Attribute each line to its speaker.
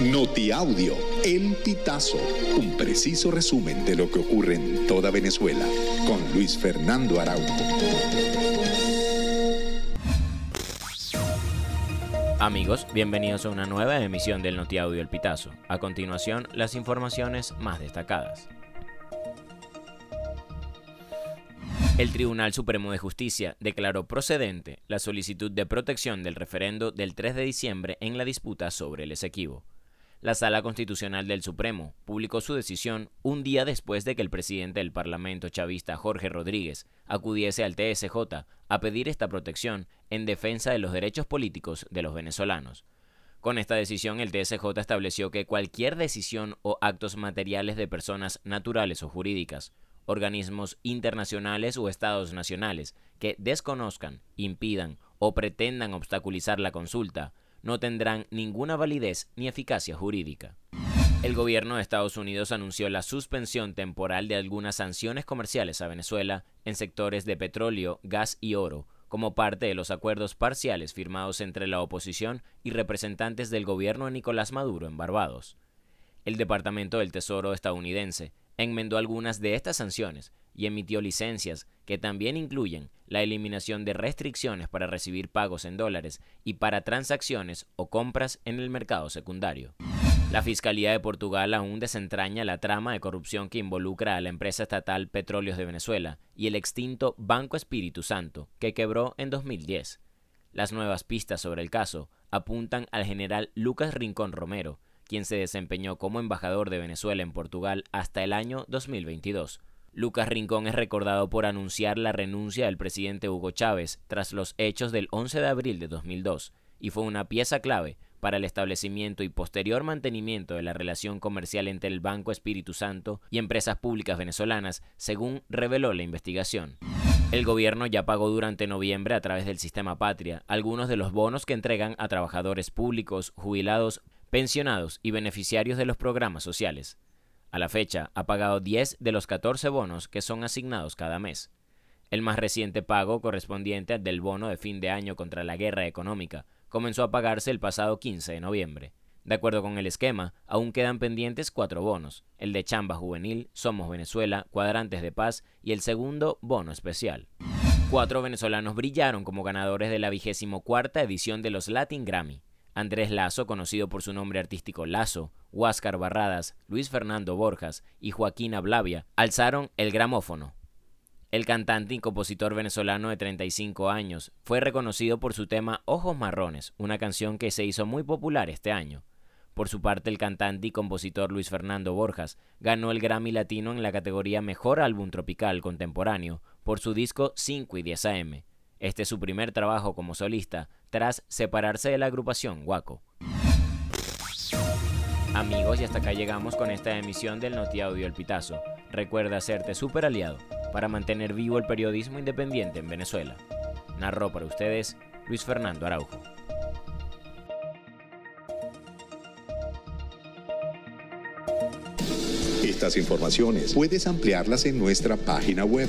Speaker 1: Notiaudio, El Pitazo, un preciso resumen de lo que ocurre en toda Venezuela, con Luis Fernando Araújo.
Speaker 2: Amigos, bienvenidos a una nueva emisión del Notiaudio El Pitazo. A continuación, las informaciones más destacadas. El Tribunal Supremo de Justicia declaró procedente la solicitud de protección del referendo del 3 de diciembre en la disputa sobre el Esequibo. La Sala Constitucional del Supremo publicó su decisión un día después de que el presidente del Parlamento chavista Jorge Rodríguez acudiese al TSJ a pedir esta protección en defensa de los derechos políticos de los venezolanos. Con esta decisión, el TSJ estableció que cualquier decisión o actos materiales de personas naturales o jurídicas organismos internacionales o estados nacionales que desconozcan, impidan o pretendan obstaculizar la consulta no tendrán ninguna validez ni eficacia jurídica. El gobierno de Estados Unidos anunció la suspensión temporal de algunas sanciones comerciales a Venezuela en sectores de petróleo, gas y oro, como parte de los acuerdos parciales firmados entre la oposición y representantes del gobierno de Nicolás Maduro en Barbados. El Departamento del Tesoro estadounidense enmendó algunas de estas sanciones y emitió licencias que también incluyen la eliminación de restricciones para recibir pagos en dólares y para transacciones o compras en el mercado secundario. La Fiscalía de Portugal aún desentraña la trama de corrupción que involucra a la empresa estatal Petróleos de Venezuela y el extinto Banco Espíritu Santo, que quebró en 2010. Las nuevas pistas sobre el caso apuntan al general Lucas Rincón Romero, quien se desempeñó como embajador de Venezuela en Portugal hasta el año 2022. Lucas Rincón es recordado por anunciar la renuncia del presidente Hugo Chávez tras los hechos del 11 de abril de 2002 y fue una pieza clave para el establecimiento y posterior mantenimiento de la relación comercial entre el Banco Espíritu Santo y empresas públicas venezolanas, según reveló la investigación. El gobierno ya pagó durante noviembre a través del sistema Patria algunos de los bonos que entregan a trabajadores públicos, jubilados, pensionados y beneficiarios de los programas sociales. A la fecha, ha pagado 10 de los 14 bonos que son asignados cada mes. El más reciente pago, correspondiente al del bono de fin de año contra la guerra económica, comenzó a pagarse el pasado 15 de noviembre. De acuerdo con el esquema, aún quedan pendientes cuatro bonos, el de Chamba Juvenil, Somos Venezuela, Cuadrantes de Paz y el segundo bono especial. Cuatro venezolanos brillaron como ganadores de la vigésimo cuarta edición de los Latin Grammy. Andrés Lazo, conocido por su nombre artístico Lazo, Huáscar Barradas, Luis Fernando Borjas y Joaquín Ablavia, alzaron el gramófono. El cantante y compositor venezolano de 35 años fue reconocido por su tema Ojos Marrones, una canción que se hizo muy popular este año. Por su parte, el cantante y compositor Luis Fernando Borjas ganó el Grammy Latino en la categoría Mejor Álbum Tropical Contemporáneo por su disco 5 y 10 AM. Este es su primer trabajo como solista tras separarse de la agrupación Waco. Amigos, y hasta acá llegamos con esta emisión del Noti Audio El Pitazo. Recuerda hacerte super aliado para mantener vivo el periodismo independiente en Venezuela. Narró para ustedes Luis Fernando Araujo.
Speaker 1: Estas informaciones puedes ampliarlas en nuestra página web